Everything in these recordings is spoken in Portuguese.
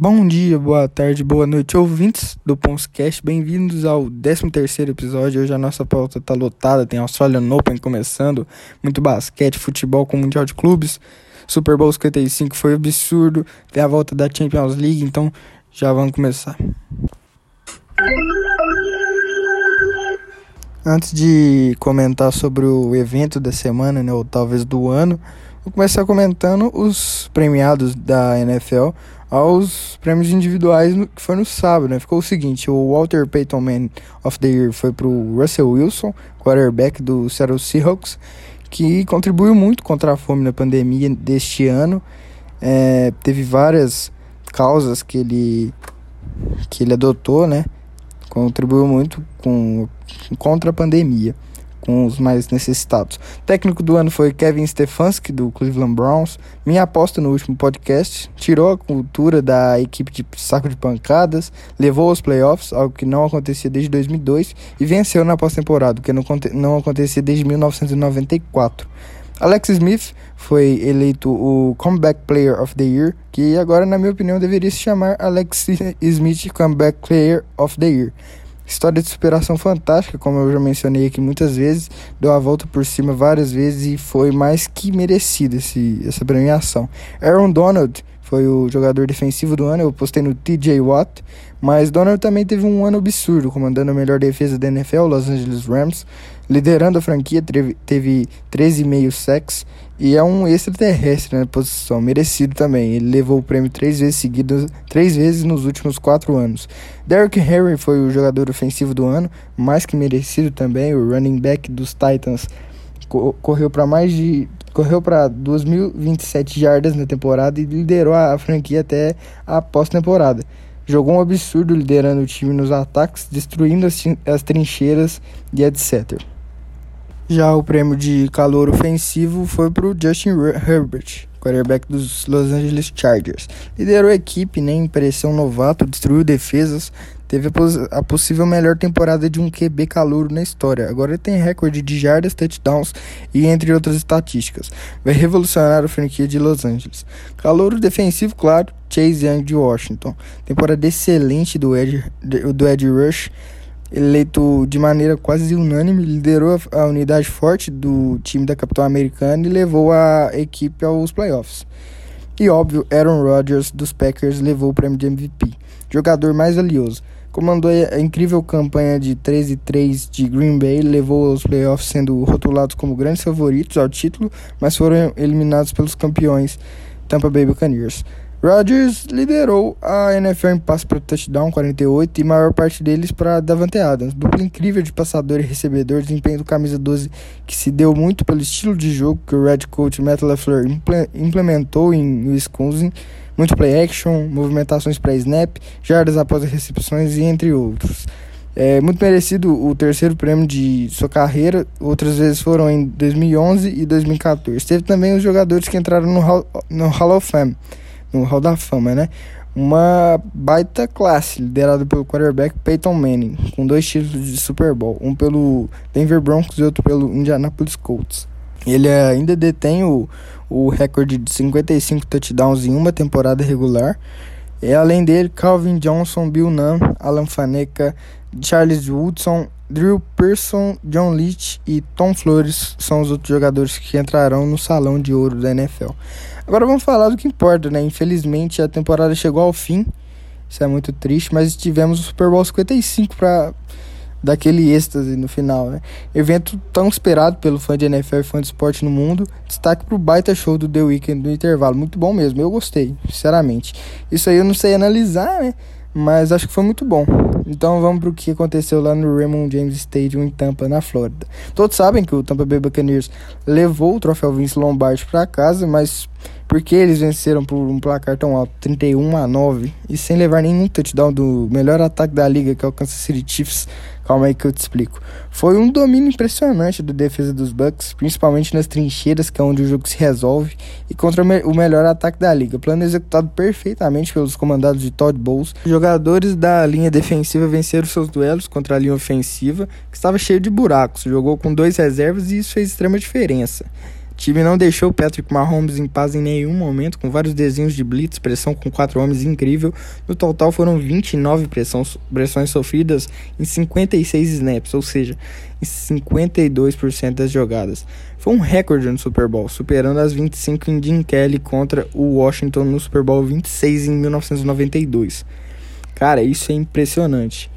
Bom dia, boa tarde, boa noite, ouvintes do Ponscast. Bem-vindos ao 13º episódio. Hoje a nossa pauta tá lotada, tem Australian Open começando, muito basquete, futebol com Mundial de Clubes. Super Bowl 55 foi absurdo, tem a volta da Champions League, então já vamos começar. Antes de comentar sobre o evento da semana, né, ou talvez do ano, vou começar comentando os premiados da NFL aos prêmios individuais no, que foi no sábado, né? Ficou o seguinte, o Walter Payton Man of the Year foi pro Russell Wilson, quarterback do Seattle Seahawks, que contribuiu muito contra a fome na pandemia deste ano. É, teve várias causas que ele que ele adotou, né? Contribuiu muito com contra a pandemia com os mais necessitados. Técnico do ano foi Kevin Stefanski, do Cleveland Browns. Minha aposta no último podcast tirou a cultura da equipe de saco de pancadas, levou aos playoffs, algo que não acontecia desde 2002, e venceu na pós-temporada, que não, não acontecia desde 1994. Alex Smith foi eleito o Comeback Player of the Year, que agora, na minha opinião, deveria se chamar Alex Smith Comeback Player of the Year. História de superação fantástica, como eu já mencionei aqui muitas vezes, deu a volta por cima várias vezes e foi mais que merecido esse, essa premiação. Aaron Donald foi o jogador defensivo do ano, eu postei no TJ Watt, mas Donald também teve um ano absurdo, comandando a melhor defesa da NFL, Los Angeles Rams, liderando a franquia, teve, teve 13,5 sacks e é um extraterrestre na posição, merecido também. Ele levou o prêmio três vezes seguidas, três vezes nos últimos quatro anos. Derrick Henry foi o jogador ofensivo do ano, mais que merecido também. O running back dos Titans correu para mais de correu para 2.027 jardas na temporada e liderou a franquia até a pós-temporada. Jogou um absurdo liderando o time nos ataques, destruindo as, as trincheiras e etc. Já o prêmio de calor ofensivo foi para o Justin Herbert, quarterback dos Los Angeles Chargers. Liderou a equipe, né, um novato, destruiu defesas, teve a, a, possível melhor temporada de um QB calouro na história. Agora ele tem recorde de jardas, touchdowns e entre outras estatísticas. Vai revolucionar a franquia de Los Angeles. Calouro defensivo, claro, Chase Young de Washington. Temporada excelente do Ed, do Ed Rush eleito de maneira quase unânime, liderou a unidade forte do time da capital americana e levou a equipe aos playoffs. E óbvio, Aaron Rodgers dos Packers levou o prêmio de MVP, jogador mais valioso. Comandou a incrível campanha de 13 3 de Green Bay, levou aos playoffs sendo rotulados como grandes favoritos ao título, mas foram eliminados pelos campeões Tampa Bay Buccaneers. Rodgers liderou a NFL em passe para touchdown 48 e maior parte deles para Davante Adams. Dupla incrível de passador e recebedor, desempenho do camisa 12 que se deu muito pelo estilo de jogo que o Red Coach Matt LaFleur implementou em Wisconsin. Muito play action, movimentações para snap, jardas após as recepções e entre outros. É muito merecido o terceiro prêmio de sua carreira. Outras vezes foram em 2011 e 2014. Teve também os jogadores que entraram no Hall, no Hall of Fame no Hall da Fama, né? Uma baita classe, liderada pelo quarterback Peyton Manning, com dois títulos de Super Bowl, um pelo Denver Broncos e outro pelo Indianapolis Colts. Ele ainda detém o, o recorde de 55 touchdowns em uma temporada regular. E além dele, Calvin Johnson, Bill Nunn, Alan Faneca, Charles Woodson, Drew Pearson, John Leach e Tom Flores são os outros jogadores que entrarão no salão de ouro da NFL. Agora vamos falar do que importa, né? Infelizmente a temporada chegou ao fim. Isso é muito triste, mas tivemos o Super Bowl 55 para daquele êxtase no final, né? Evento tão esperado pelo fã de NFL e fã de esporte no mundo. Destaque pro baita show do The Weeknd no intervalo. Muito bom mesmo, eu gostei, sinceramente. Isso aí eu não sei analisar, né? Mas acho que foi muito bom. Então vamos para o que aconteceu lá no Raymond James Stadium em Tampa, na Flórida. Todos sabem que o Tampa Bay Buccaneers levou o troféu Vince Lombardi para casa, mas porque eles venceram por um placar tão alto, 31 a 9, e sem levar nenhum touchdown do melhor ataque da liga, que é o Kansas City Chiefs. Calma aí que eu te explico. Foi um domínio impressionante da defesa dos Bucks, principalmente nas trincheiras, que é onde o jogo se resolve, e contra o melhor ataque da liga. Plano executado perfeitamente pelos comandados de Todd Bowles. Os jogadores da linha defensiva venceram seus duelos contra a linha ofensiva, que estava cheio de buracos. Jogou com dois reservas e isso fez extrema diferença. Time não deixou Patrick Mahomes em paz em nenhum momento, com vários desenhos de blitz, pressão com quatro homens incrível. No total foram 29 pressões, pressões sofridas em 56 snaps, ou seja, em 52% das jogadas. Foi um recorde no Super Bowl, superando as 25 em Jim Kelly contra o Washington no Super Bowl 26 em 1992. Cara, isso é impressionante.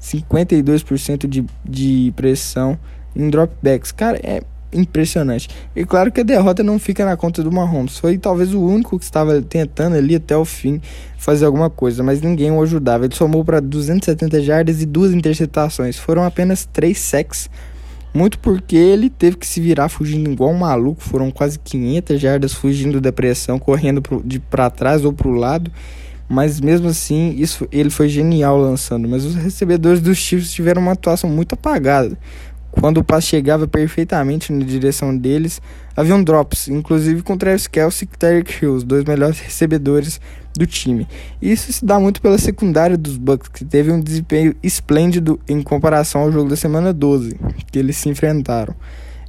52% de, de pressão em dropbacks. Cara, é impressionante. E claro que a derrota não fica na conta do Mahomes. Foi talvez o único que estava tentando ali até o fim fazer alguma coisa, mas ninguém o ajudava. Ele somou para 270 jardas e duas interceptações. Foram apenas três sacks. Muito porque ele teve que se virar fugindo igual um maluco. Foram quase 500 jardas fugindo da pressão, correndo pro, de para trás ou para o lado. Mas mesmo assim, isso ele foi genial lançando. Mas os recebedores dos Chiefs tiveram uma atuação muito apagada. Quando o passe chegava perfeitamente na direção deles, haviam drops, inclusive com Travis Kelce e Tyreek Hill, os dois melhores recebedores do time. Isso se dá muito pela secundária dos Bucks, que teve um desempenho esplêndido em comparação ao jogo da semana 12, que eles se enfrentaram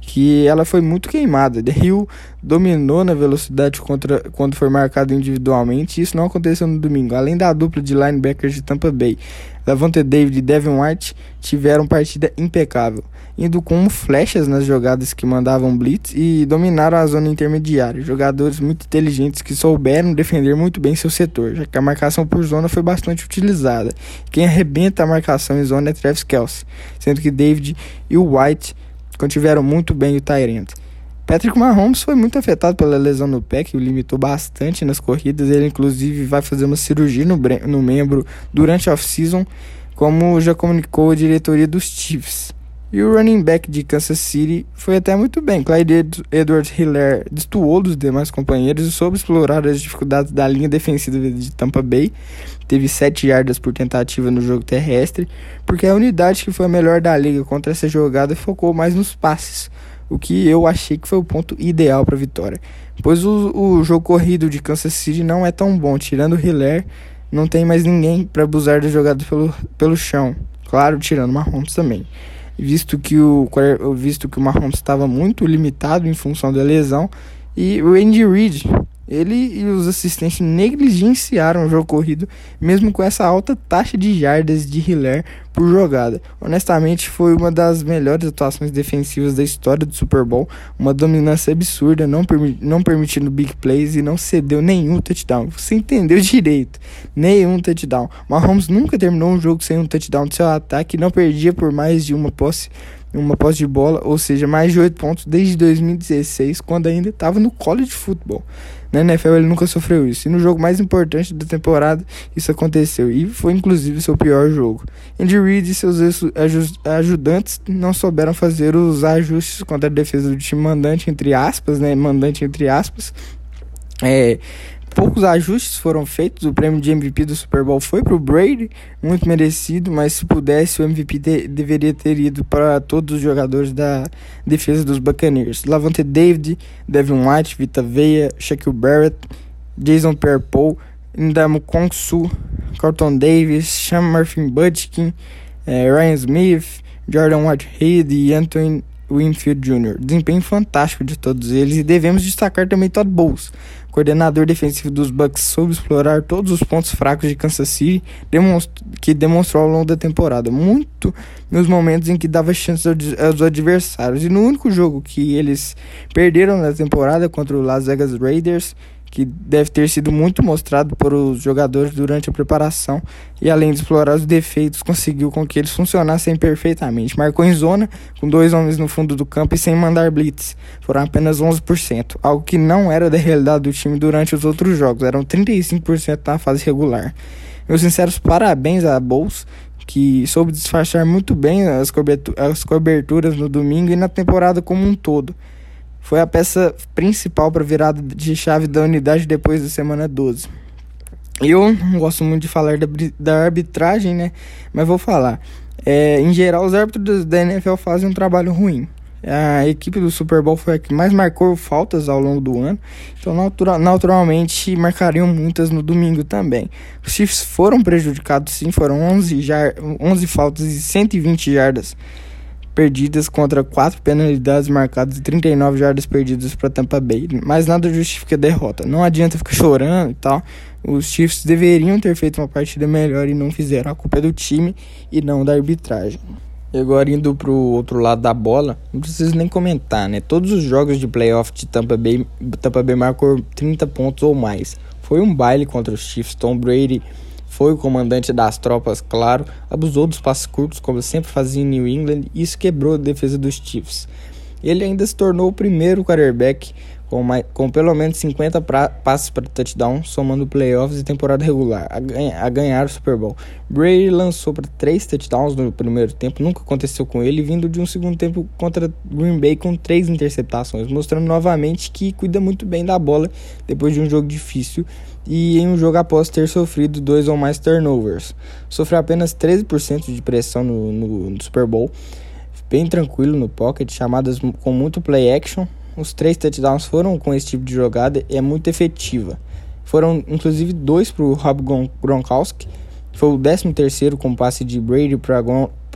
que ela foi muito queimada. The Hill dominou na velocidade contra, quando foi marcado individualmente, e isso não aconteceu no domingo. Além da dupla de linebackers de Tampa Bay, Lavonte David e Devin White tiveram partida impecável, indo como flechas nas jogadas que mandavam blitz e dominaram a zona intermediária. Jogadores muito inteligentes que souberam defender muito bem seu setor, já que a marcação por zona foi bastante utilizada. Quem arrebenta a marcação em zona é Travis Kelce, sendo que David e o White contiveram muito bem o Tyrant. Patrick Mahomes foi muito afetado pela lesão no pé, que o limitou bastante nas corridas. Ele, inclusive, vai fazer uma cirurgia no, no membro durante a off-season, como já comunicou a diretoria dos Chiefs. E o running back de Kansas City foi até muito bem. Clyde Edwards Hiller destoou dos demais companheiros e soube explorar as dificuldades da linha defensiva de Tampa Bay. Teve 7 yardas por tentativa no jogo terrestre, porque a unidade que foi a melhor da liga contra essa jogada focou mais nos passes, o que eu achei que foi o ponto ideal para a vitória. Pois o, o jogo corrido de Kansas City não é tão bom, tirando Hiller, não tem mais ninguém para abusar das jogadas pelo, pelo chão. Claro, tirando Mahomes também visto que o visto que o Mahomes estava muito limitado em função da lesão e o Andy Reid ele e os assistentes negligenciaram o jogo corrido, mesmo com essa alta taxa de jardas de Hiller por jogada. Honestamente, foi uma das melhores atuações defensivas da história do Super Bowl, uma dominância absurda, não, permi não permitindo big plays e não cedeu nenhum touchdown. Você entendeu direito? Nenhum touchdown. Mahomes nunca terminou um jogo sem um touchdown de seu ataque, não perdia por mais de uma posse uma posse de bola, ou seja, mais de 8 pontos desde 2016, quando ainda estava no college football. Na NFL ele nunca sofreu isso. E no jogo mais importante da temporada isso aconteceu. E foi inclusive seu pior jogo. Andy Reid e seus ajudantes não souberam fazer os ajustes contra a defesa do time mandante, entre aspas, né? Mandante entre aspas. É, poucos ajustes foram feitos. O prêmio de MVP do Super Bowl foi para o Brady, muito merecido, mas se pudesse, o MVP de, deveria ter ido para todos os jogadores da defesa dos Buccaneers: Lavonte David, Devin White, Vita Veia, Shaquille Barrett, Jason Pierre-Paul, Ndamo Kongsu, Carlton Davis, Sean Murphy Budkin, eh, Ryan Smith, Jordan Whitehead e Anthony Winfield Jr. Desempenho fantástico de todos eles e devemos destacar também Todd Bowles, coordenador defensivo dos Bucks, soube explorar todos os pontos fracos de Kansas City, que demonstrou ao longo da temporada, muito nos momentos em que dava chance aos adversários. E no único jogo que eles perderam na temporada contra o Las Vegas Raiders, que deve ter sido muito mostrado por os jogadores durante a preparação e além de explorar os defeitos, conseguiu com que eles funcionassem perfeitamente. Marcou em zona, com dois homens no fundo do campo e sem mandar blitz. Foram apenas 11%, algo que não era da realidade do time durante os outros jogos, eram 35% na fase regular. Meus sinceros parabéns a Bulls, que soube disfarçar muito bem as coberturas no domingo e na temporada como um todo foi a peça principal para virada de chave da unidade depois da semana 12. Eu não gosto muito de falar da, da arbitragem, né? Mas vou falar. É, em geral, os árbitros da NFL fazem um trabalho ruim. A equipe do Super Bowl foi a que mais marcou faltas ao longo do ano, então natural, naturalmente marcariam muitas no domingo também. Os Chiefs foram prejudicados sim, foram 11, jar, 11 faltas e 120 jardas perdidas contra 4 penalidades marcadas e 39 jardas perdidas para Tampa Bay. Mas nada justifica a derrota. Não adianta ficar chorando e tal. Os Chiefs deveriam ter feito uma partida melhor e não fizeram. A culpa é do time e não da arbitragem. E agora indo pro outro lado da bola, não preciso nem comentar, né? Todos os jogos de playoff de Tampa Bay, Tampa Bay marcou 30 pontos ou mais. Foi um baile contra os Chiefs. Tom Brady foi o comandante das tropas, claro, abusou dos passes curtos, como sempre fazia em New England, e isso quebrou a defesa dos Chiefs. Ele ainda se tornou o primeiro quarterback com, mais, com pelo menos 50 pra, passes para touchdown, somando playoffs e temporada regular, a, a ganhar o Super Bowl. Brady lançou para 3 touchdowns no primeiro tempo, nunca aconteceu com ele, vindo de um segundo tempo contra Green Bay com 3 interceptações, mostrando novamente que cuida muito bem da bola depois de um jogo difícil e em um jogo após ter sofrido dois ou mais turnovers. Sofreu apenas 13% de pressão no, no, no, Super Bowl, bem tranquilo no pocket, chamadas com muito play action. Os três touchdowns foram com esse tipo de jogada e é muito efetiva. Foram inclusive dois para o Rob Gronkowski, foi o 13 terceiro com passe de Brady para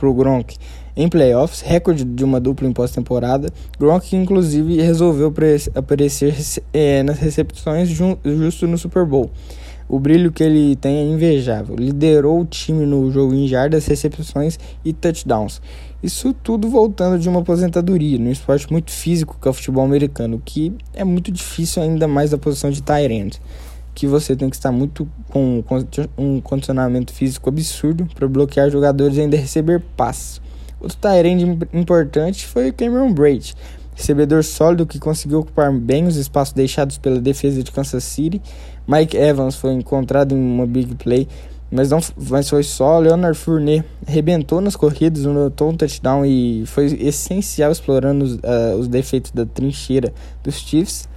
o Gronk em playoffs, recorde de uma dupla em pós-temporada. Gronk, inclusive, resolveu aparecer é, nas recepções justo no Super Bowl. O brilho que ele tem é invejável. Liderou o time no jogo em jardas, recepções e touchdowns. Isso tudo voltando de uma aposentadoria, num esporte muito físico que é o futebol americano, que é muito difícil ainda mais da posição de tight que você tem que estar muito com um condicionamento físico absurdo para bloquear jogadores e ainda receber passes. Outro Tyrande importante foi o Cameron Braid, recebedor sólido que conseguiu ocupar bem os espaços deixados pela defesa de Kansas City. Mike Evans foi encontrado em uma big play, mas não mas foi só. Leonard Fournet arrebentou nas corridas, anotou um touchdown e foi essencial explorando os, uh, os defeitos da trincheira dos Chiefs.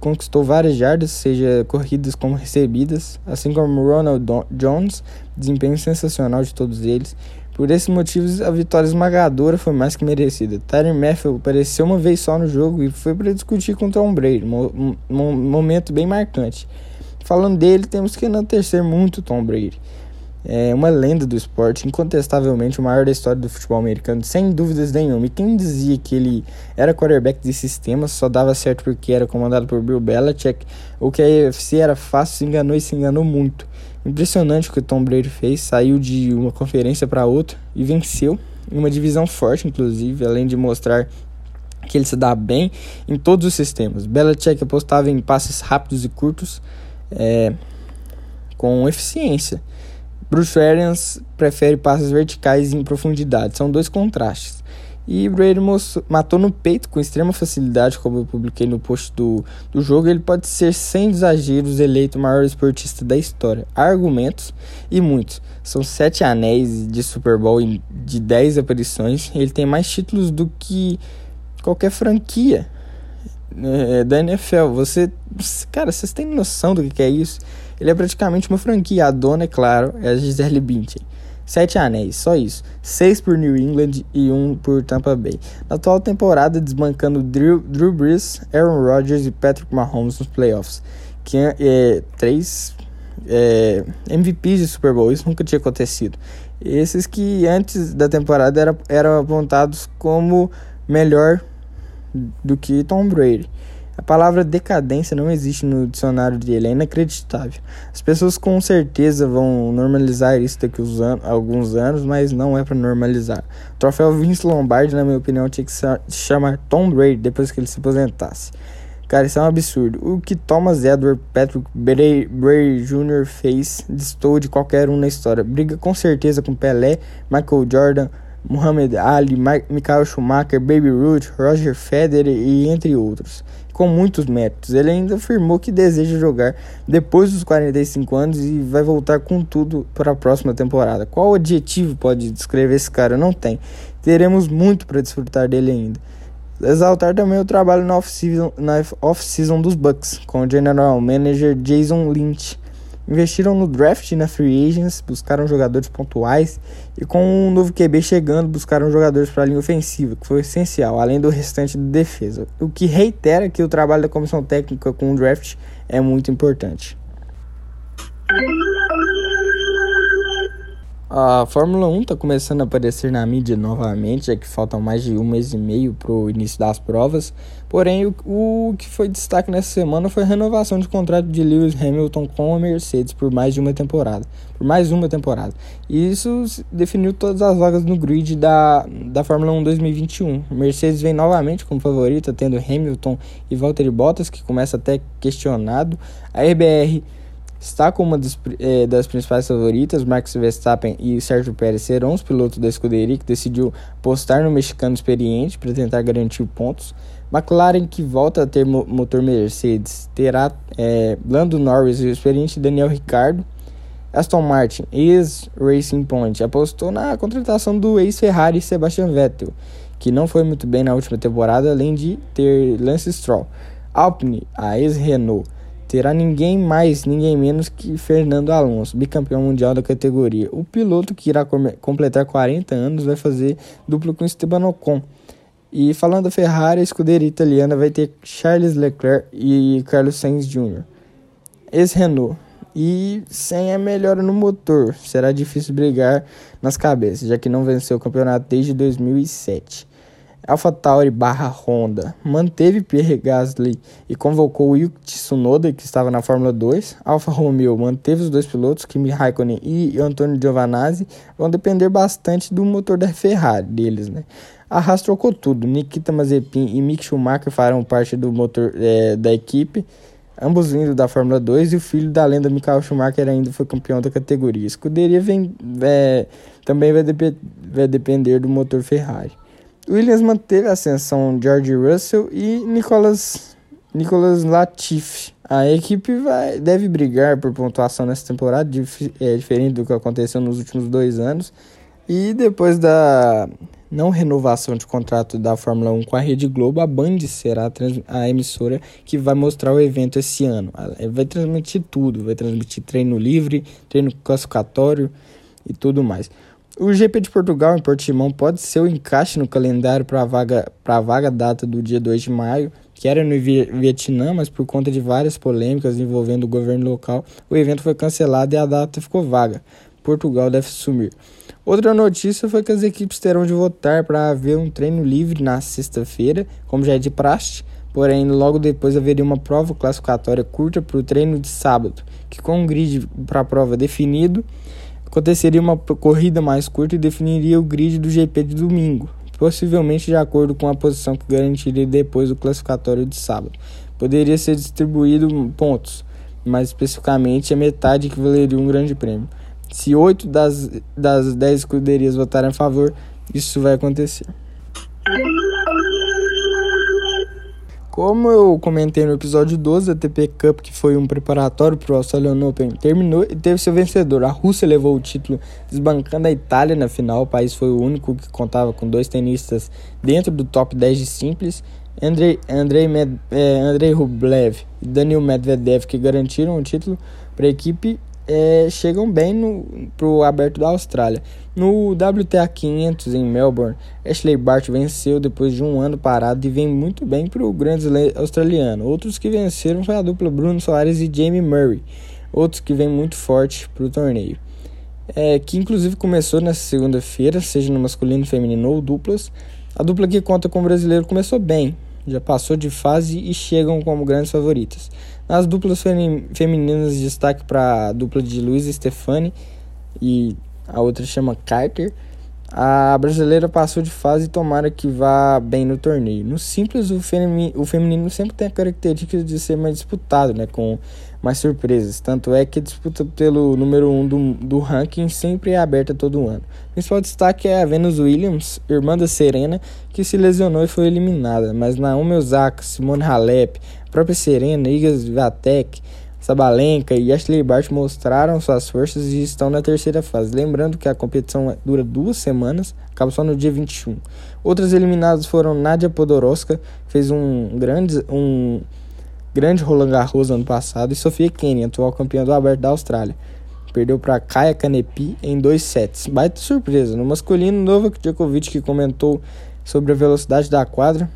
Conquistou várias jardas, seja corridas como recebidas, assim como Ronald Jones, desempenho sensacional de todos eles. Por esses motivos, a vitória esmagadora foi mais que merecida. Tyron Matthew apareceu uma vez só no jogo e foi para discutir com Tom Brady, um momento bem marcante. Falando dele, temos que enaltecer muito Tom Brady. É uma lenda do esporte, incontestavelmente o maior da história do futebol americano, sem dúvidas nenhuma. E quem dizia que ele era quarterback de sistema só dava certo porque era comandado por Bill Belichick, ou que a UFC era fácil, se enganou e se enganou muito. Impressionante o que o Tom Brady fez, saiu de uma conferência para outra e venceu em uma divisão forte, inclusive, além de mostrar que ele se dá bem em todos os sistemas. Belichick apostava em passes rápidos e curtos é, com eficiência. Bruce Arians prefere passes verticais em profundidade. São dois contrastes. E Brady matou no peito com extrema facilidade, como eu publiquei no post do, do jogo. Ele pode ser, sem exageros, eleito o maior esportista da história. Há argumentos e muitos. São sete anéis de Super Bowl de dez aparições. Ele tem mais títulos do que qualquer franquia é, da NFL. Você, cara, vocês têm noção do que é isso? Ele é praticamente uma franquia. A dona, é claro, é a Gisele Bündchen. Sete anéis, só isso. Seis por New England e um por Tampa Bay. Na atual temporada, desbancando Drew, Drew Brees, Aaron Rodgers e Patrick Mahomes nos playoffs. Que é, é três é, MVPs de Super Bowl, isso nunca tinha acontecido. Esses que antes da temporada era, eram apontados como melhor do que Tom Brady. A palavra decadência não existe no dicionário dele, é inacreditável. As pessoas com certeza vão normalizar isso daqui a alguns anos, mas não é para normalizar. O troféu Vince Lombardi, na minha opinião, tinha que se chamar Tom Brady depois que ele se aposentasse. Cara, isso é um absurdo. O que Thomas Edward Patrick Brady Jr. fez distou de qualquer um na história. Briga com certeza com Pelé, Michael Jordan, Muhammad Ali, Michael Schumacher, Baby Ruth, Roger Federer e entre outros com muitos méritos. Ele ainda afirmou que deseja jogar depois dos 45 anos e vai voltar com tudo para a próxima temporada. Qual adjetivo pode descrever esse cara? Não tem. Teremos muito para desfrutar dele ainda. Exaltar também o trabalho na off-season off dos Bucks, com o general manager Jason Lynch Investiram no draft na free agents, buscaram jogadores pontuais e com um novo QB chegando, buscaram jogadores para a linha ofensiva, que foi essencial, além do restante de defesa. O que reitera que o trabalho da comissão técnica com o draft é muito importante. A Fórmula 1 está começando a aparecer na mídia novamente, já que faltam mais de um mês e meio para o início das provas. Porém, o, o, que foi destaque nessa semana foi a renovação de contrato de Lewis Hamilton com a Mercedes por mais de uma temporada. Por mais uma temporada. E isso definiu todas as vagas no grid da, da Fórmula 1 2021. Mercedes vem novamente como favorita, tendo Hamilton e Valtteri Bottas, que começa até questionado. A RBR está como uma das, é, das, principais favoritas. Max Verstappen e Sérgio Pérez serão os pilotos da escuderia que decidiu postar no mexicano experiente para tentar garantir pontos. McLaren, que volta a ter motor Mercedes, terá é, Lando Norris e o experiente Daniel Ricciardo. Aston Martin, ex-Racing Point, apostou na contratação do ex-Ferrari Sebastian Vettel, que não foi muito bem na última temporada, além de ter Lance Stroll. Alpine, a ex-Renault, terá ninguém mais, ninguém menos que Fernando Alonso, bicampeão mundial da categoria. O piloto que irá completar 40 anos vai fazer duplo com Esteban Ocon. E falando da Ferrari, a escuderia italiana vai ter Charles Leclerc e Carlos Sainz Jr. Ex-Renault. E sem a melhora no motor, será difícil brigar nas cabeças, já que não venceu o campeonato desde 2007. AlphaTauri barra Honda manteve Pierre Gasly e convocou Yuki Tsunoda, que estava na Fórmula 2. Alfa Romeo manteve os dois pilotos, Kimi Raikkonen e Antonio Giovinazzi, vão depender bastante do motor da Ferrari deles, né? A Haas trocou tudo, Nikita Mazepin e Mick Schumacher farão parte do motor é, da equipe, ambos vindo da Fórmula 2, e o filho da lenda Michael Schumacher ainda foi campeão da categoria. Escuderia vem, é, também vai, dep vai depender do motor Ferrari. Williams manteve a ascensão George Russell e Nicolas, Nicolas Latifi. A equipe vai, deve brigar por pontuação nessa temporada, é, diferente do que aconteceu nos últimos dois anos. E depois da não renovação de contrato da Fórmula 1 com a Rede Globo, a Band será a emissora que vai mostrar o evento esse ano. Ela vai transmitir tudo, vai transmitir treino livre, treino classificatório e tudo mais. O GP de Portugal em Portimão pode ser o encaixe no calendário para a vaga, a vaga data do dia 2 de maio, que era no Vietnã, mas por conta de várias polêmicas envolvendo o governo local, o evento foi cancelado e a data ficou vaga. Portugal deve sumir. Outra notícia foi que as equipes terão de votar para haver um treino livre na sexta-feira, como já é de praxe, porém logo depois haveria uma prova classificatória curta para o treino de sábado, que com um grid para a prova definido, Aconteceria uma corrida mais curta e definiria o grid do GP de domingo, possivelmente de acordo com a posição que garantiria depois do classificatório de sábado. Poderia ser distribuído pontos, mais especificamente a metade que valeria um grande prêmio. Se oito das, das dez escuderias votarem a favor, isso vai acontecer. Como eu comentei no episódio 12 da TP Cup, que foi um preparatório para o Australian Open, terminou e teve seu vencedor. A Rússia levou o título desbancando a Itália na final. O país foi o único que contava com dois tenistas dentro do top 10 de simples. Andrei, Andrei, Med, é, Andrei Rublev e Daniel Medvedev, que garantiram o título para a equipe é, chegam bem no pro aberto da Austrália. No WTA 500 em Melbourne, Ashley Bart venceu depois de um ano parado e vem muito bem para o Grand Slam australiano. Outros que venceram foi a dupla Bruno Soares e Jamie Murray. Outros que vêm muito forte para o torneio. É, que inclusive começou nessa segunda-feira, seja no masculino, feminino ou duplas. A dupla que conta com o brasileiro começou bem, já passou de fase e chegam como grandes favoritas. Nas duplas femininas, destaque para a dupla de Luiz Stefani e a outra chama Carter. A brasileira passou de fase e tomara que vá bem no torneio. No simples, o, femi o feminino sempre tem a característica de ser mais disputado, né, com mais surpresas. Tanto é que a disputa pelo número 1 um do, do ranking sempre é aberta todo ano. O principal destaque é a Venus Williams, irmã da Serena, que se lesionou e foi eliminada. Mas Naomi Osaka, Simone Halep, própria Serena, Iga Swiatek, Sabalenka e Ashley Bart mostraram suas forças e estão na terceira fase. Lembrando que a competição dura duas semanas, acaba só no dia 21. Outras eliminadas foram Nadia Podoroska, fez um grande, um grande Roland Garros ano passado, e Sofia Kenin, atual campeã do Aberto da Austrália. Perdeu para Kaya Kanepi em dois sets. Baita surpresa. No masculino, Novak Djokovic que comentou sobre a velocidade da quadra,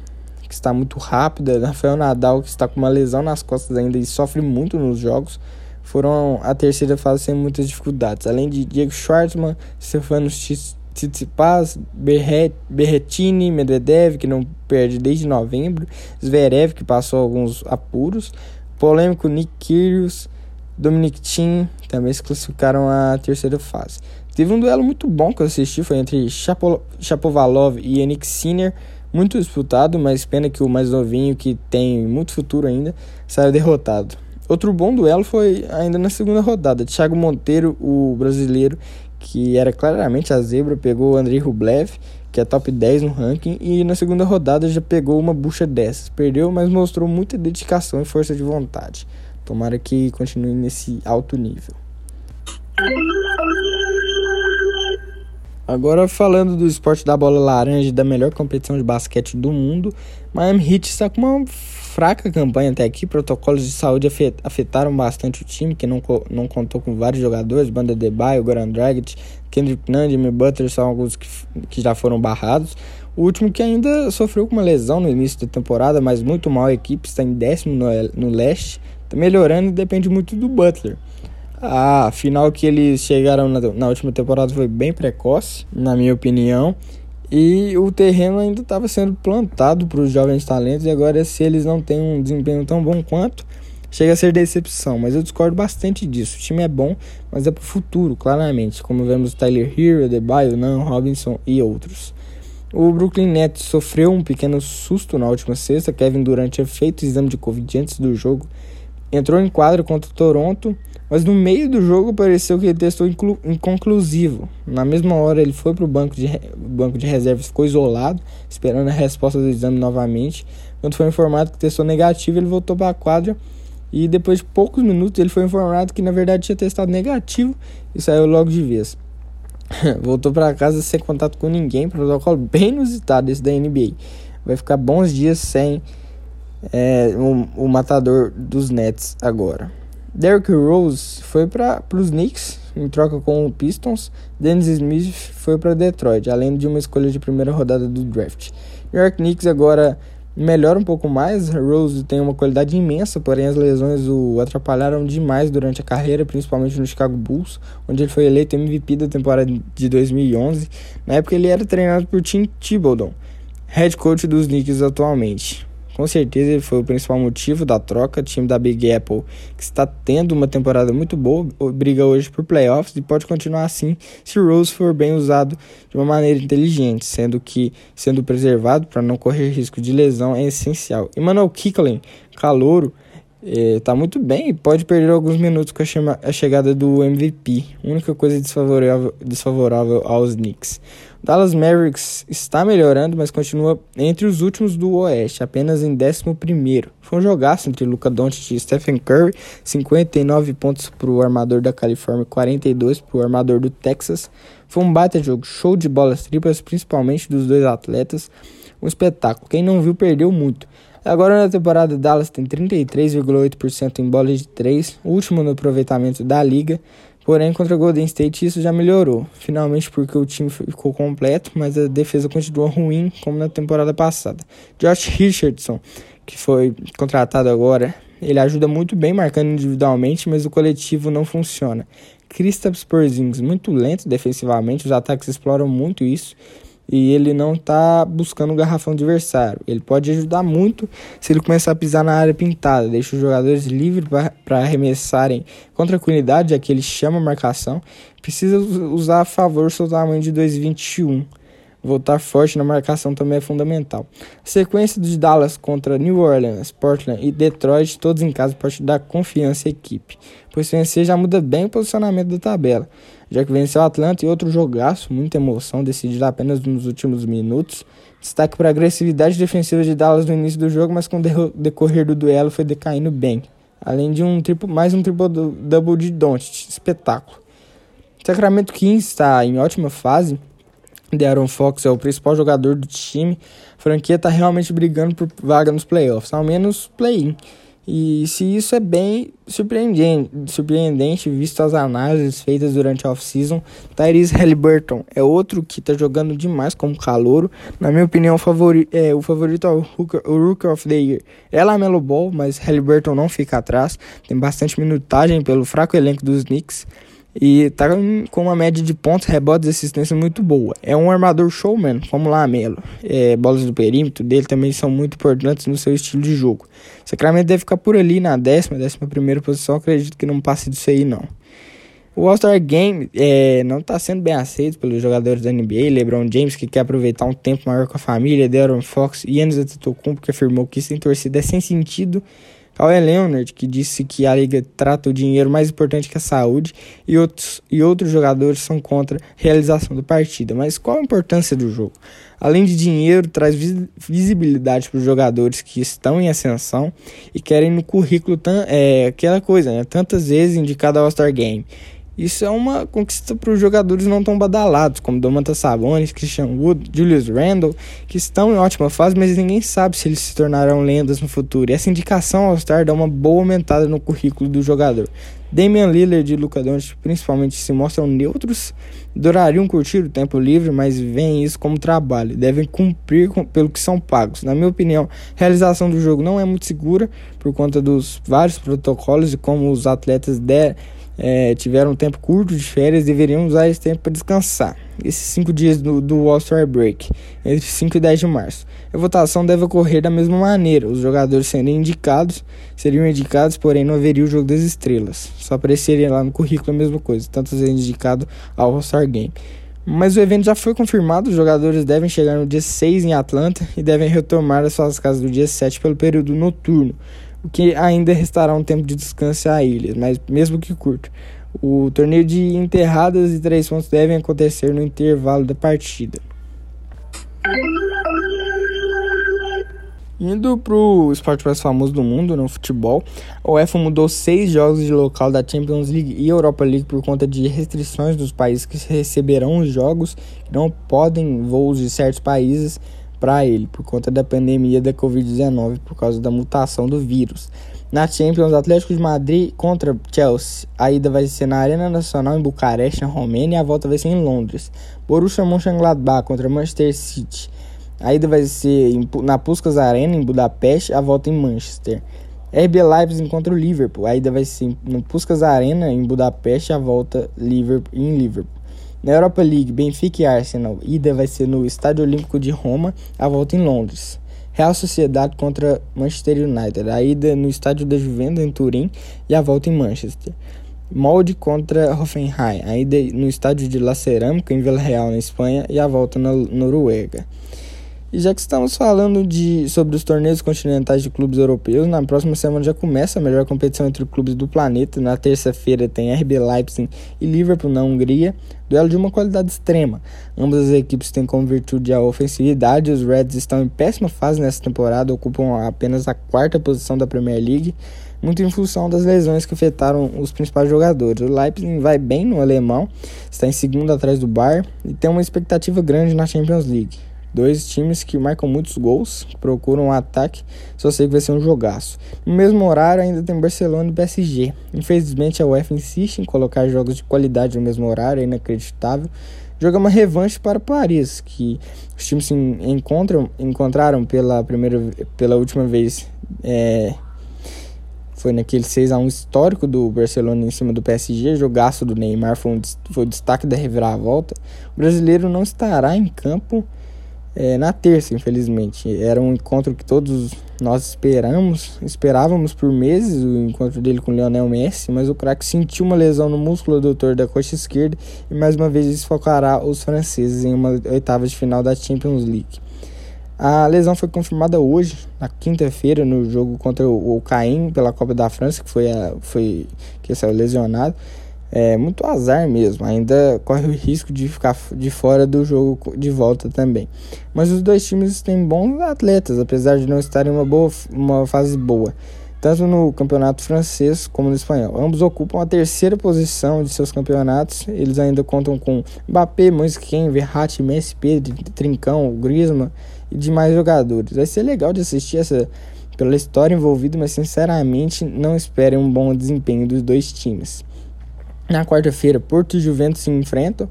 que está muito rápida. Rafael Nadal, que está com uma lesão nas costas ainda e sofre muito nos jogos. foram a terceira fase sem muitas dificuldades. Além de Diego Schwartzman, Stefano Tsitsipas, Berretini, Medvedev, que não perde desde novembro, Zverev, que passou alguns apuros, polêmico Nick Kyrgios, Dominic Thiem também se classificaram à terceira fase. Teve um duelo muito bom que eu assisti, foi entre Chapovalov e Yannick Sinner, muito disputado, mas pena que o mais novinho, que tem muito futuro ainda, saiu derrotado. Outro bom duelo foi ainda na segunda rodada. Thiago Monteiro, o brasileiro, que era claramente a zebra, pegou o Andrei Rublev, que é top 10 no ranking, e na segunda rodada já pegou uma bucha dessas. Perdeu, mas mostrou muita dedicação e força de vontade. Tomara que continue nesse alto nível. Agora falando do esporte da bola laranja da melhor competição de basquete do mundo, Miami Heat está com uma fraca campanha até aqui. Protocolos de saúde afetaram bastante o time, que não, não contou com vários jogadores, Banda Debaio, Goran Dragic, Kendrick Nunn, Jimmy Butler são alguns que, que já foram barrados. O último que ainda sofreu com uma lesão no início da temporada, mas muito mal a equipe, está em décimo no, no leste, está melhorando e depende muito do Butler. A final que eles chegaram na, na última temporada foi bem precoce, na minha opinião. E o terreno ainda estava sendo plantado para os jovens talentos. E agora, se eles não têm um desempenho tão bom quanto, chega a ser decepção. Mas eu discordo bastante disso. O time é bom, mas é para o futuro, claramente. Como vemos Tyler Hero, Adebayo, Nan, Robinson e outros. O Brooklyn Nets sofreu um pequeno susto na última sexta. Kevin Durant tinha feito exame de Covid antes do jogo. Entrou em quadro contra o Toronto mas no meio do jogo pareceu que ele testou inconclusivo. Na mesma hora ele foi para o banco de, banco de reservas, ficou isolado, esperando a resposta do exame novamente. Quando foi informado que testou negativo, ele voltou para a quadra e depois de poucos minutos ele foi informado que na verdade tinha testado negativo e saiu logo de vez. voltou para casa sem contato com ninguém, protocolo bem inusitado esse da NBA. Vai ficar bons dias sem é, o, o matador dos Nets agora. Derrick Rose foi para os Knicks em troca com o Pistons. Dennis Smith foi para Detroit, além de uma escolha de primeira rodada do draft. New York Knicks agora melhora um pouco mais. Rose tem uma qualidade imensa, porém as lesões o atrapalharam demais durante a carreira, principalmente no Chicago Bulls, onde ele foi eleito MVP da temporada de 2011. Na época ele era treinado por Tim Thibodeau, head coach dos Knicks atualmente. Com certeza ele foi o principal motivo da troca. Time da Big Apple, que está tendo uma temporada muito boa, briga hoje por playoffs e pode continuar assim se Rose for bem usado de uma maneira inteligente, sendo que sendo preservado para não correr risco de lesão é essencial. Emmanuel Kicklin, calouro, está eh, muito bem e pode perder alguns minutos com a, chama, a chegada do MVP. Única coisa desfavorável, desfavorável aos Knicks. Dallas Mavericks está melhorando, mas continua entre os últimos do Oeste, apenas em 11. Foi um jogaço entre Luca Doncic e Stephen Curry, 59 pontos para o armador da Califórnia, 42 para o armador do Texas. Foi um baita jogo, show de bolas triplas, principalmente dos dois atletas. Um espetáculo. Quem não viu perdeu muito. Agora na temporada, Dallas tem 33,8% em bolas de 3, último no aproveitamento da liga. Porém, contra Golden State isso já melhorou, finalmente porque o time ficou completo, mas a defesa continua ruim como na temporada passada. Josh Richardson, que foi contratado agora, ele ajuda muito bem marcando individualmente, mas o coletivo não funciona. Kristaps Porzingis muito lento defensivamente, os ataques exploram muito isso e ele não está buscando o garrafão adversário. Ele pode ajudar muito se ele começar a pisar na área pintada, deixa os jogadores livres para arremessarem com tranquilidade, já que ele chama a marcação. Precisa usar a favor seu tamanho de 2,21. Voltar forte na marcação também é fundamental. A sequência de Dallas contra New Orleans, Portland e Detroit, todos em casa, pode dar confiança à equipe, pois vencer já muda bem o posicionamento da tabela já que venceu o Atlanta e outro jogaço, muita emoção, decidido apenas nos últimos minutos. Destaque para a agressividade defensiva de Dallas no início do jogo, mas com o decorrer do duelo foi decaindo bem. Além de um triplo, mais um triple double de Doncic, espetáculo. Sacramento Kings está em ótima fase. De'Aaron Fox é o principal jogador do time. A franquia está realmente brigando por vaga nos playoffs, ao menos play-in. E se isso é bem surpreendente, surpreendente visto as análises feitas durante a off-season, Tyrese Halliburton é outro que está jogando demais como calouro. Na minha opinião, o favorito, é, o favorito é o Rookie of the Year. É Lamelo Ball, mas Halliburton não fica atrás. Tem bastante minutagem pelo fraco elenco dos Knicks. E tá com uma média de pontos, rebotes e assistência muito boa. É um armador showman, como lá Melo. É, bolas do perímetro dele também são muito importantes no seu estilo de jogo. Sacramento deve ficar por ali na décima, décima primeira posição. Acredito que não passe disso aí, não. O All-Star Game é, não está sendo bem aceito pelos jogadores da NBA. LeBron James, que quer aproveitar um tempo maior com a família, Deron Fox e Yannis Antetokounmpo, que afirmou que sem torcida é sem sentido Kawhi Leonard, que disse que a liga trata o dinheiro mais importante que a saúde, e outros, e outros jogadores são contra a realização da partida. Mas qual a importância do jogo? Além de dinheiro, traz visibilidade para os jogadores que estão em ascensão e querem no currículo é, aquela coisa, né? tantas vezes indicado ao All-Star Game. Isso é uma conquista para os jogadores não tão badalados, como Domantas Sabonis, Christian Wood, Julius Randle, que estão em ótima fase, mas ninguém sabe se eles se tornarão lendas no futuro. E essa indicação ao Star dá uma boa aumentada no currículo do jogador. Damian Lillard e Luca Doncic principalmente se mostram neutros, adorariam curtir o tempo livre, mas veem isso como trabalho, devem cumprir com, pelo que são pagos. Na minha opinião, a realização do jogo não é muito segura por conta dos vários protocolos e como os atletas der é, tiveram um tempo curto de férias deveriam usar esse tempo para descansar. Esses cinco dias do, do All-Star Break, entre 5 e 10 de março. A votação deve ocorrer da mesma maneira. Os jogadores seriam indicados, seriam indicados, porém não haveria o jogo das estrelas. Só apareceria lá no currículo a mesma coisa, tanto ser indicado ao All-Star Game. Mas o evento já foi confirmado, os jogadores devem chegar no dia 6 em Atlanta e devem retomar as suas casas no dia 7 pelo período noturno que ainda restará um tempo de descanso à ilha, mas mesmo que curto. O torneio de enterradas e três pontos devem acontecer no intervalo da partida. Indo para o esporte mais famoso do mundo, no futebol, a UEFA mudou seis jogos de local da Champions League e Europa League por conta de restrições dos países que receberão os jogos, não podem voos de certos países para ele por conta da pandemia da Covid-19 por causa da mutação do vírus. Na Champions, Atlético de Madrid contra Chelsea. A ida vai ser na Arena Nacional em Bucareste, na Romênia, e a volta vai ser em Londres. Borussia Mönchengladbach contra Manchester City. A ida vai ser na Puskas Arena em Budapeste, a volta em Manchester. RB Leipzig contra o Liverpool. A ida vai ser no Puskas Arena em Budapeste, a volta em Liverpool. Na Europa League, Benfica e Arsenal, ida vai ser no Estádio Olímpico de Roma, a volta em Londres. Real Sociedade contra Manchester United, a ida no Estádio da Juventus em Turim e a volta em Manchester. Molde contra Hoffenheim, a ida no Estádio de La Cerâmica em Vila Real, na Espanha, e a volta na Noruega. E já que estamos falando de, sobre os torneios continentais de clubes europeus, na próxima semana já começa a melhor competição entre clubes do planeta. Na terça-feira tem RB Leipzig e Liverpool na Hungria, duelo de uma qualidade extrema. Ambas as equipes têm como virtude a ofensividade. Os Reds estão em péssima fase nessa temporada, ocupam apenas a quarta posição da Premier League, muito em função das lesões que afetaram os principais jogadores. O Leipzig vai bem no alemão, está em segundo atrás do Bayern e tem uma expectativa grande na Champions League. Dois times que marcam muitos gols, procuram um ataque, só sei que vai ser um jogaço. No mesmo horário ainda tem Barcelona e PSG. Infelizmente a UEFA insiste em colocar jogos de qualidade no mesmo horário, é inacreditável. Joga uma revanche para Paris, que os times se encontram, encontraram pela primeira, pela última vez. É, foi naquele 6 a 1 histórico do Barcelona em cima do PSG, jogaço do Neymar foi, um, foi o destaque da reviravolta. O brasileiro não estará em campo é, na terça, infelizmente. Era um encontro que todos nós esperamos, esperávamos por meses o encontro dele com o Lionel Messi, mas o craque sentiu uma lesão no músculo adutor da coxa esquerda e mais uma vez desfocará os franceses em uma oitava de final da Champions League. A lesão foi confirmada hoje, na quinta-feira, no jogo contra o Caim pela Copa da França, que foi, a, foi que saiu lesionado é muito azar mesmo. Ainda corre o risco de ficar de fora do jogo de volta também. Mas os dois times têm bons atletas, apesar de não estarem em uma, boa, uma fase boa, tanto no campeonato francês como no espanhol. Ambos ocupam a terceira posição de seus campeonatos. Eles ainda contam com Mbappé, Moisquin, Verratti, Messi, Pedro, Trincão, Griezmann e demais jogadores. Vai ser legal de assistir essa pela história envolvida, mas sinceramente não esperem um bom desempenho dos dois times. Na quarta-feira, Porto e Juventus se enfrentam.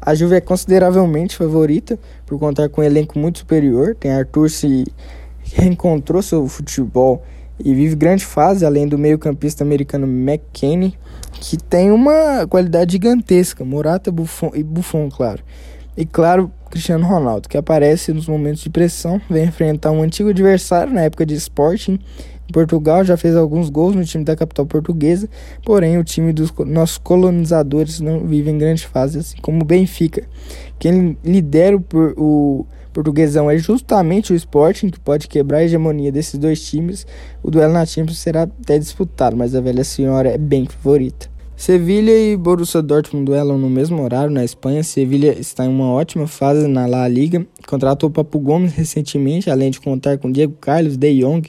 A Juve é consideravelmente favorita por contar com um elenco muito superior. Tem Arthur se reencontrou seu futebol e vive grande fase, além do meio-campista americano McKennie, que tem uma qualidade gigantesca, Morata Buffon, e Buffon, claro. E claro, Cristiano Ronaldo, que aparece nos momentos de pressão, vem enfrentar um antigo adversário na época de Sporting Portugal, já fez alguns gols no time da capital portuguesa, porém o time dos nossos colonizadores não vive em grande fase, assim como o Benfica. Quem lidera o, o portuguesão é justamente o Sporting, que pode quebrar a hegemonia desses dois times. O duelo na Champions será até disputado, mas a velha senhora é bem favorita. Sevilha e Borussia Dortmund duelam no mesmo horário na Espanha. Sevilha está em uma ótima fase na La Liga. Contratou Papu Gomes recentemente, além de contar com Diego Carlos, De Jong,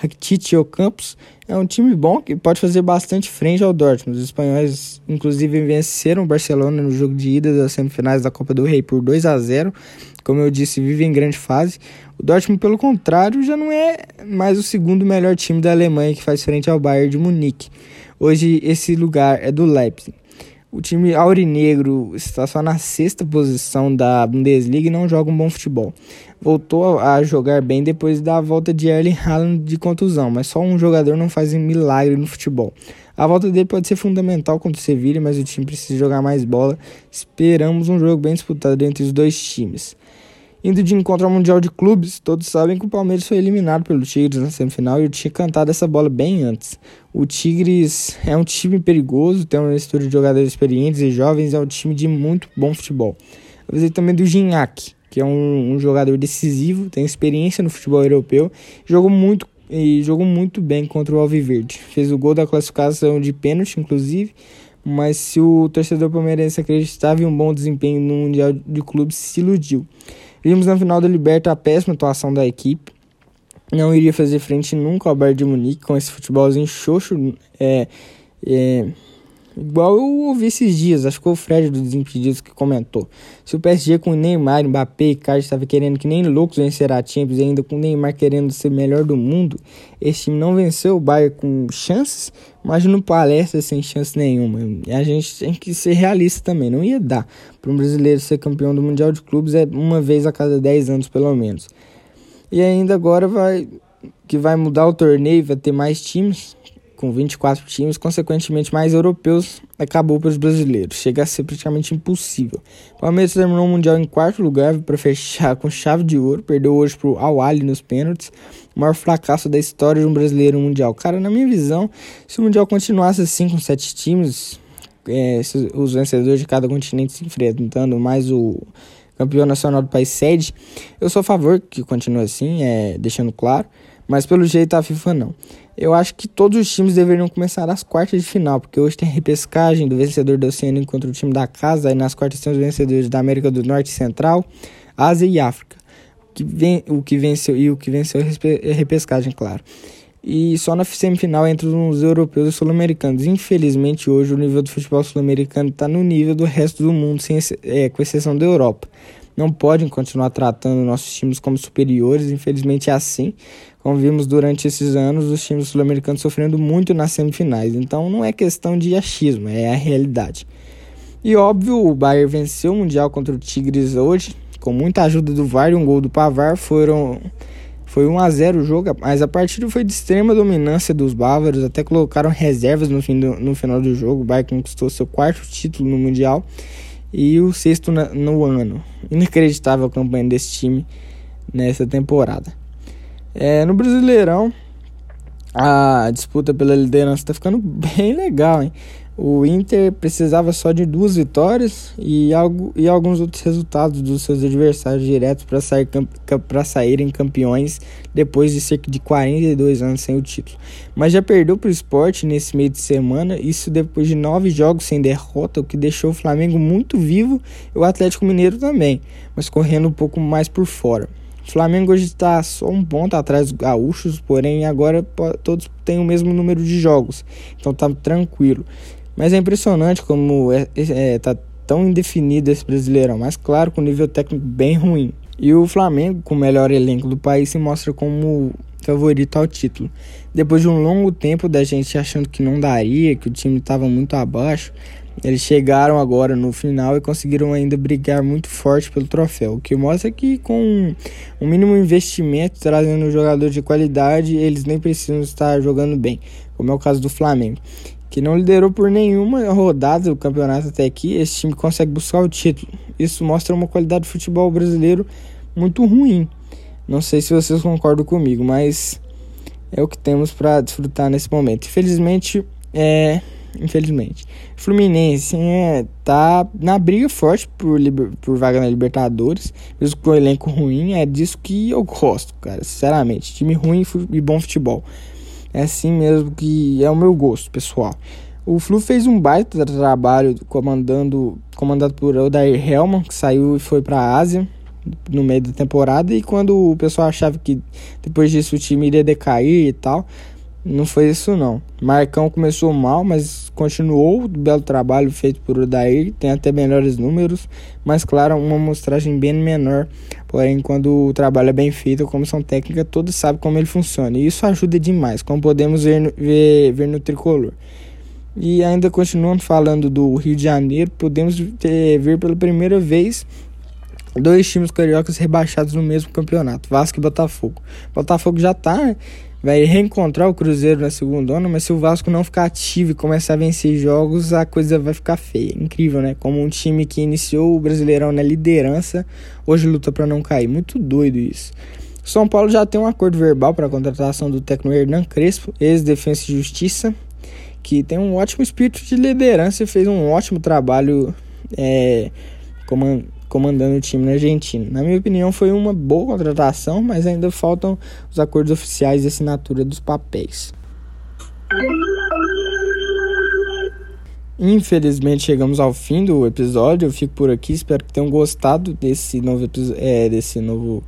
Rakitic e Ocampos. É um time bom que pode fazer bastante frente ao Dortmund. Os espanhóis, inclusive, venceram o Barcelona no jogo de ida das semifinais da Copa do Rei por 2 a 0 como eu disse, vive em grande fase. O Dortmund, pelo contrário, já não é mais o segundo melhor time da Alemanha que faz frente ao Bayern de Munique. Hoje esse lugar é do Leipzig. O time aurinegro está só na sexta posição da Bundesliga e não joga um bom futebol. Voltou a jogar bem depois da volta de Erling Haaland de contusão, mas só um jogador não faz um milagre no futebol. A volta dele pode ser fundamental contra o Sevilla, mas o time precisa jogar mais bola. Esperamos um jogo bem disputado entre os dois times. Indo de encontro ao Mundial de Clubes, todos sabem que o Palmeiras foi eliminado pelo Tigres na semifinal e eu tinha cantado essa bola bem antes. O Tigres é um time perigoso, tem uma mistura de jogadores experientes e jovens, é um time de muito bom futebol. Avisei também do Gignac, que é um, um, jogador decisivo, tem experiência no futebol europeu, jogou muito e jogou muito bem contra o Alviverde. Fez o gol da classificação de pênalti, inclusive, mas se o torcedor palmeirense acreditava em um bom desempenho no Mundial de Clubes, se iludiu. Vimos na final da Liberta a péssima atuação da equipe. Não iria fazer frente nunca ao Bayern de Munique com esse futebolzinho xoxo. É, é, igual eu ouvi esses dias, acho que foi o Fred do Desimpedidos que comentou. Se o PSG com Neymar, Mbappé e Card estava querendo que nem loucos vencer a Champions, e ainda com Neymar querendo ser melhor do mundo, esse time não venceu o Bayern com chances, Imagina no palestra sem chance nenhuma. E a gente tem que ser realista também. Não ia dar para um brasileiro ser campeão do Mundial de Clubes é uma vez a cada 10 anos, pelo menos. E ainda agora vai que vai mudar o torneio, vai ter mais times com 24 times, consequentemente mais europeus, acabou para os brasileiros. Chega a ser praticamente impossível. O Palmeiras terminou o Mundial em quarto lugar para fechar com chave de ouro, perdeu hoje para o Al nos pênaltis, o maior fracasso da história de um brasileiro Mundial. Cara, na minha visão, se o Mundial continuasse assim com sete times, é, os vencedores de cada continente se enfrentando, mais o campeão nacional do país sede, eu sou a favor que continue assim, é, deixando claro, mas pelo jeito a FIFA não. Eu acho que todos os times deveriam começar as quartas de final, porque hoje tem a repescagem do vencedor do Oceano contra o time da casa, e nas quartas tem os vencedores da América do Norte Central, Ásia e África. Que, vem, o que venceu e o que venceu é repescagem, claro. E só na semifinal entre os europeus e sul-americanos. Infelizmente, hoje o nível do futebol sul-americano está no nível do resto do mundo, sem, é, com exceção da Europa não podem continuar tratando nossos times como superiores, infelizmente é assim. Como vimos durante esses anos, os times sul-americanos sofrendo muito nas semifinais. Então não é questão de achismo, é a realidade. E óbvio, o Bayern venceu o Mundial contra o Tigres hoje, com muita ajuda do VAR e um gol do Pavar. Foram, foi 1 a 0 o jogo, mas a partida foi de extrema dominância dos bávaros, até colocaram reservas no, fim do, no final do jogo. O Bayern conquistou seu quarto título no Mundial e o sexto na, no ano. Inacreditável a campanha desse time nessa temporada. É, no Brasileirão, a disputa pela liderança está ficando bem legal, hein? O Inter precisava só de duas vitórias e, algo, e alguns outros resultados dos seus adversários diretos para sair, saírem campeões depois de cerca de 42 anos sem o título. Mas já perdeu para o esporte nesse meio de semana, isso depois de nove jogos sem derrota, o que deixou o Flamengo muito vivo e o Atlético Mineiro também, mas correndo um pouco mais por fora. O Flamengo hoje está só um ponto atrás dos gaúchos, porém agora todos têm o mesmo número de jogos, então tá tranquilo. Mas é impressionante como é, é, tá tão indefinido esse Brasileirão, mas claro, com nível técnico bem ruim. E o Flamengo, com o melhor elenco do país, se mostra como favorito ao título. Depois de um longo tempo da gente achando que não daria, que o time estava muito abaixo, eles chegaram agora no final e conseguiram ainda brigar muito forte pelo troféu, o que mostra que com um mínimo investimento, trazendo um jogador de qualidade, eles nem precisam estar jogando bem, como é o caso do Flamengo, que não liderou por nenhuma rodada do campeonato até aqui, esse time consegue buscar o título. Isso mostra uma qualidade de futebol brasileiro muito ruim. Não sei se vocês concordam comigo, mas é o que temos para desfrutar nesse momento. Infelizmente, é, infelizmente, Fluminense é, tá na briga forte por, por vaga na Libertadores, mesmo com o elenco ruim, é disso que eu gosto, cara, sinceramente. Time ruim e bom futebol. É assim mesmo que é o meu gosto, pessoal. O Flu fez um baita trabalho comandando, comandado por Odair Helman, que saiu e foi para a Ásia no meio da temporada e quando o pessoal achava que depois disso o time iria decair e tal, não foi isso não. Marcão começou mal, mas continuou o belo trabalho feito por Odair, tem até melhores números, mas claro, uma amostragem bem menor. Porém, quando o trabalho é bem feito, a comissão técnica todos sabem como ele funciona. E isso ajuda demais, como podemos ver, ver, ver no tricolor. E ainda continuando falando do Rio de Janeiro, podemos ter, ver pela primeira vez dois times cariocas rebaixados no mesmo campeonato, Vasco e Botafogo. Botafogo já tá, vai reencontrar o Cruzeiro na segunda onda, mas se o Vasco não ficar ativo e começar a vencer jogos, a coisa vai ficar feia. Incrível, né? Como um time que iniciou o Brasileirão na liderança, hoje luta para não cair. Muito doido isso. São Paulo já tem um acordo verbal para a contratação do técnico Hernan Crespo, ex-defensa e justiça, que tem um ótimo espírito de liderança e fez um ótimo trabalho é, comandando comandando o time na Argentina. Na minha opinião, foi uma boa contratação, mas ainda faltam os acordos oficiais de assinatura dos papéis. Infelizmente chegamos ao fim do episódio. Eu fico por aqui. Espero que tenham gostado desse novo é, desse novo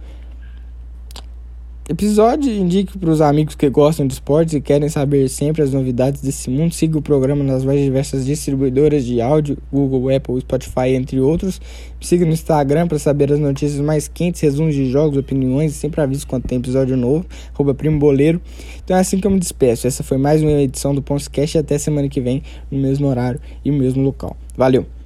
episódio indique para os amigos que gostam de esportes e querem saber sempre as novidades desse mundo. Siga o programa nas mais diversas distribuidoras de áudio, Google, Apple, Spotify, entre outros. Siga no Instagram para saber as notícias mais quentes, resumos de jogos, opiniões e sempre aviso quando tem episódio novo. Arroba Primo Boleiro. Então é assim que eu me despeço. Essa foi mais uma edição do Ponscast e até semana que vem, no mesmo horário e no mesmo local. Valeu!